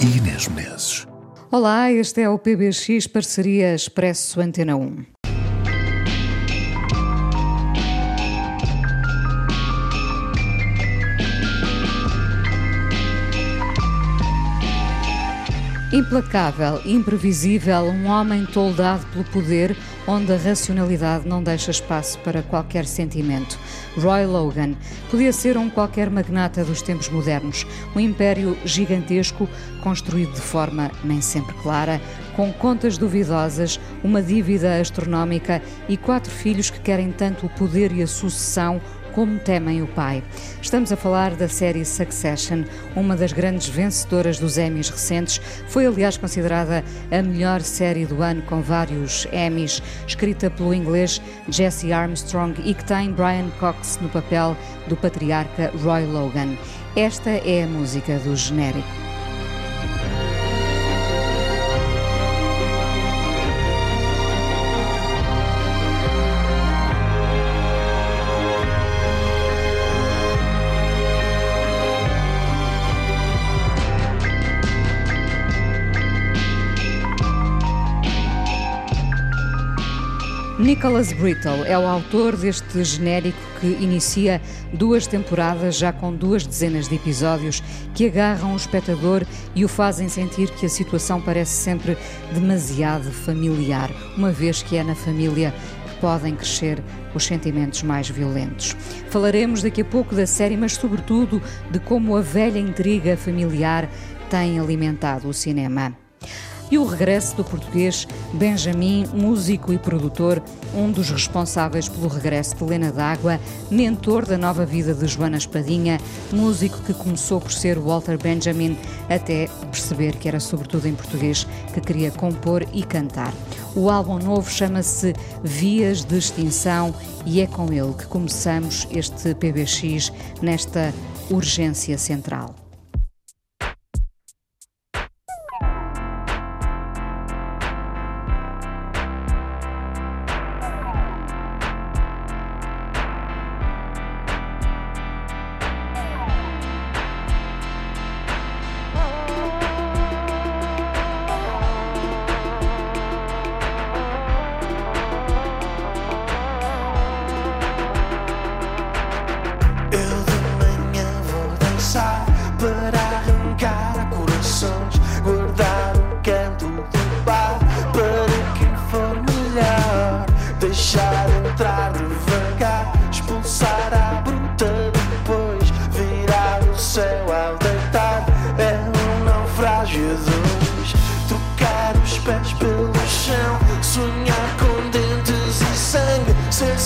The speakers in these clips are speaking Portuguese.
e Inês Menezes. Olá, este é o PBX Parceria Expresso Antena 1. Implacável, imprevisível, um homem toldado pelo poder, onde a racionalidade não deixa espaço para qualquer sentimento. Roy Logan podia ser um qualquer magnata dos tempos modernos, um império gigantesco, construído de forma nem sempre clara, com contas duvidosas, uma dívida astronómica e quatro filhos que querem tanto o poder e a sucessão como temem o pai. Estamos a falar da série Succession, uma das grandes vencedoras dos Emmys recentes. Foi, aliás, considerada a melhor série do ano, com vários Emmys, escrita pelo inglês Jesse Armstrong e que tem Brian Cox no papel do patriarca Roy Logan. Esta é a música do genérico. Nicholas Brittle é o autor deste genérico que inicia duas temporadas, já com duas dezenas de episódios, que agarram o espectador e o fazem sentir que a situação parece sempre demasiado familiar, uma vez que é na família que podem crescer os sentimentos mais violentos. Falaremos daqui a pouco da série, mas sobretudo de como a velha intriga familiar tem alimentado o cinema e o regresso do português Benjamin, músico e produtor, um dos responsáveis pelo regresso de Lena D'Água, mentor da nova vida de Joana Espadinha, músico que começou por ser Walter Benjamin até perceber que era sobretudo em português que queria compor e cantar. O álbum novo chama-se Vias de Extinção e é com ele que começamos este PBX nesta urgência central.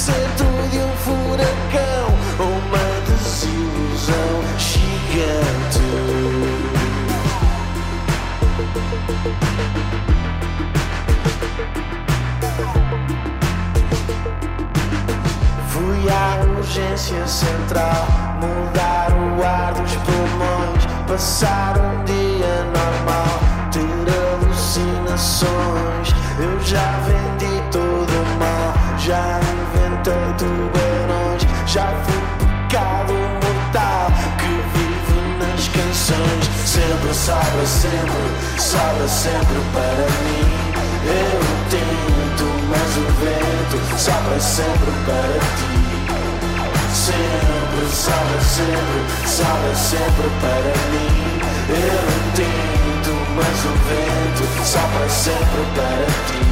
centro de um furacão, uma desilusão gigante. Fui à urgência central, mudar o ar dos pulmões, passar um dia normal, ter alucinações. Eu já vendi todo o mal, já tanto bem. Já fui pecado mortal que vive nas canções. Sempre salva, sempre salva, sempre para mim. Eu tento, mas o vento salva sempre para ti. Sempre salva, sempre salva, sempre para mim. Eu tento, mas o vento salva sempre para ti.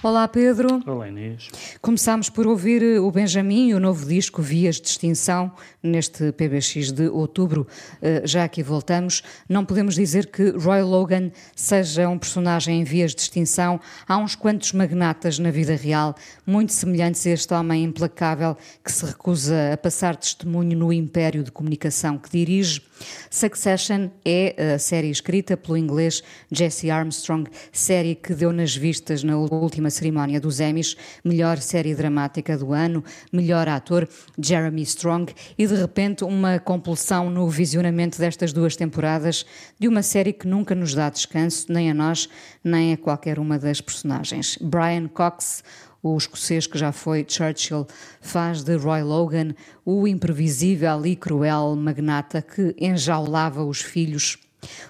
Olá, Pedro. Olá, Inês. Começámos por ouvir eh, o Benjamin e o novo disco Vias de Extinção, neste PBX de outubro. Eh, já aqui voltamos. Não podemos dizer que Roy Logan seja um personagem em vias de extinção. Há uns quantos magnatas na vida real, muito semelhantes a este homem implacável que se recusa a passar testemunho no império de comunicação que dirige. Succession é a série escrita pelo inglês Jesse Armstrong, série que deu nas vistas na última cerimónia dos Emmys, melhor série dramática do ano, melhor ator Jeremy Strong e de repente uma compulsão no visionamento destas duas temporadas de uma série que nunca nos dá descanso, nem a nós, nem a qualquer uma das personagens. Brian Cox, o escocês que já foi Churchill, faz de Roy Logan o imprevisível e cruel magnata que enjaulava os filhos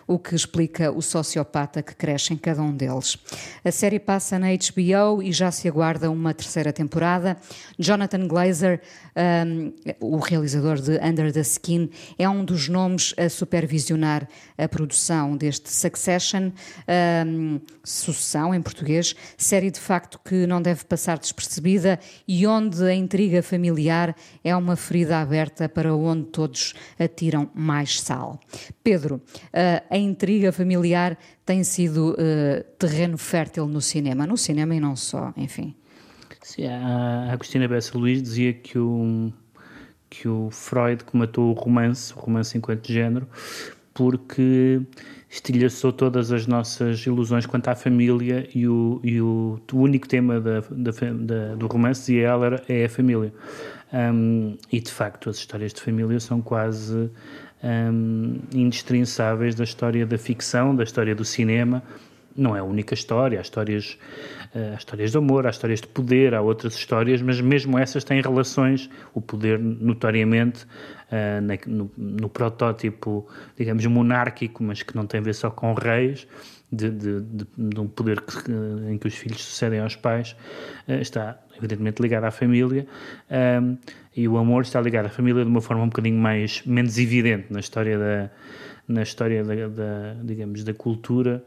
o que explica o sociopata que cresce em cada um deles. A série passa na HBO e já se aguarda uma terceira temporada. Jonathan Glazer, um, o realizador de Under the Skin, é um dos nomes a supervisionar a produção deste Succession, um, sucessão em português, série de facto que não deve passar despercebida e onde a intriga familiar é uma ferida aberta para onde todos atiram mais sal. Pedro, a intriga familiar tem sido uh, terreno fértil no cinema, no cinema e não só, enfim. Sim, a Agostina Bessa Luís dizia que o, que o Freud matou o romance, o romance enquanto género, porque estilhaçou todas as nossas ilusões quanto à família e o, e o, o único tema da, da, da, do romance, dizia ela, é a família. Um, e de facto, as histórias de família são quase um, indestrinçáveis da história da ficção, da história do cinema. Não é a única história, há histórias, uh, há histórias de amor, há histórias de poder, há outras histórias, mas mesmo essas têm relações, o poder notoriamente na, no, no, protótipo, digamos, monárquico, mas que não tem a ver só com reis, de, de, de, de um poder que, em que os filhos sucedem aos pais, está evidentemente ligado à família, e o amor está ligado à família de uma forma um bocadinho mais menos evidente na história da na história da, da digamos da cultura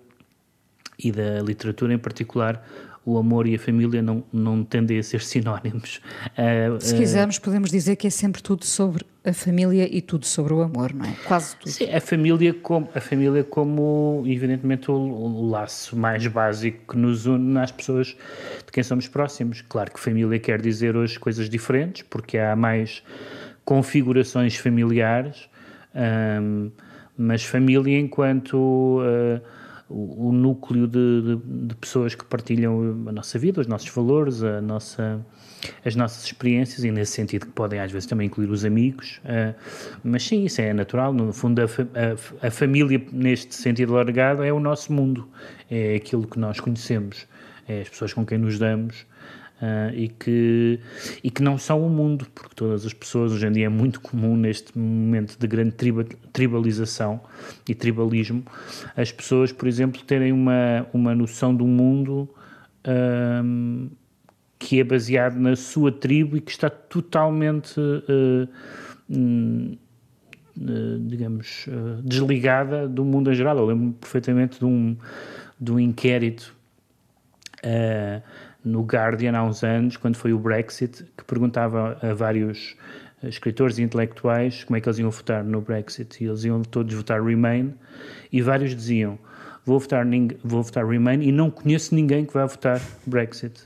e da literatura em particular o amor e a família não, não tendem a ser sinónimos. Uh, Se quisermos, podemos dizer que é sempre tudo sobre a família e tudo sobre o amor, não é? Quase tudo. Sim, a família como, a família como evidentemente, o, o laço mais básico que nos une nas pessoas de quem somos próximos. Claro que família quer dizer hoje coisas diferentes, porque há mais configurações familiares, um, mas família enquanto... Uh, o, o núcleo de, de, de, pessoas que partilham a nossa vida, os nossos valores, a nossa, as nossas experiências e nesse sentido que podem às vezes também incluir os amigos, uh, mas sim, isso é natural, no fundo a, a, a, família neste sentido largado é o nosso mundo, é aquilo que nós conhecemos, é as pessoas com quem nos damos, Uh, e, que, e que não são o mundo, porque todas as pessoas, hoje em dia é muito comum neste momento de grande tribalização e tribalismo, as pessoas, por exemplo, terem uma, uma noção do mundo um, que é baseado na sua tribo e que está totalmente, uh, uh, digamos, desligada do mundo em geral. Eu lembro-me perfeitamente de um, de um inquérito no Guardian há uns anos, quando foi o Brexit, que perguntava a vários escritores e intelectuais como é que eles iam votar no Brexit. E eles iam todos votar Remain, e vários diziam: Vou votar, vou votar Remain e não conheço ninguém que vá votar Brexit.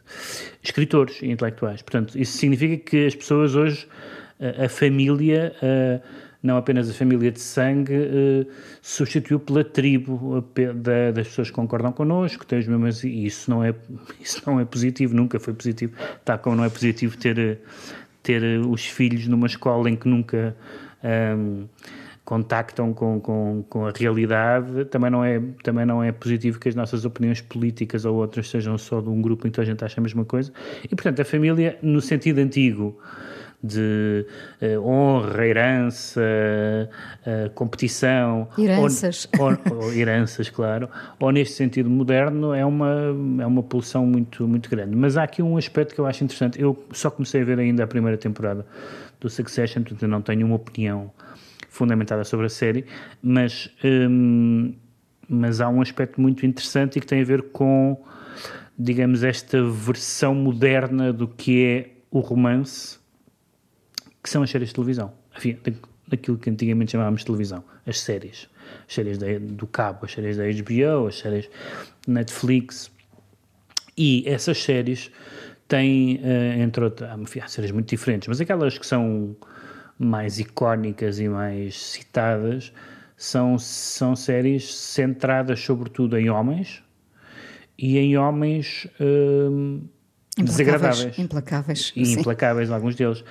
Escritores e intelectuais. Portanto, isso significa que as pessoas hoje, a, a família. A, não apenas a família de sangue, eh, substituiu pela tribo da, das pessoas que concordam connosco, têm os mesmos, e isso não, é, isso não é positivo, nunca foi positivo, tal como não é positivo ter, ter os filhos numa escola em que nunca um, contactam com, com, com a realidade, também não, é, também não é positivo que as nossas opiniões políticas ou outras sejam só de um grupo em que a gente acha a mesma coisa, e portanto a família, no sentido antigo, de uh, honra, herança, uh, competição. Heranças. Ou, ou, heranças, claro. Ou neste sentido moderno é uma, é uma poluição muito, muito grande. Mas há aqui um aspecto que eu acho interessante. Eu só comecei a ver ainda a primeira temporada do Succession, portanto não tenho uma opinião fundamentada sobre a série, mas, hum, mas há um aspecto muito interessante e que tem a ver com, digamos, esta versão moderna do que é o romance que são as séries de televisão. Enfim, daquilo que antigamente chamávamos de televisão, as séries. As séries do cabo, as séries da HBO, as séries Netflix. E essas séries têm, uh, entre outras, há séries muito diferentes, mas aquelas que são mais icónicas e mais citadas são, são séries centradas sobretudo em homens e em homens uh, desagradáveis. Implacáveis. E implacáveis, alguns deles.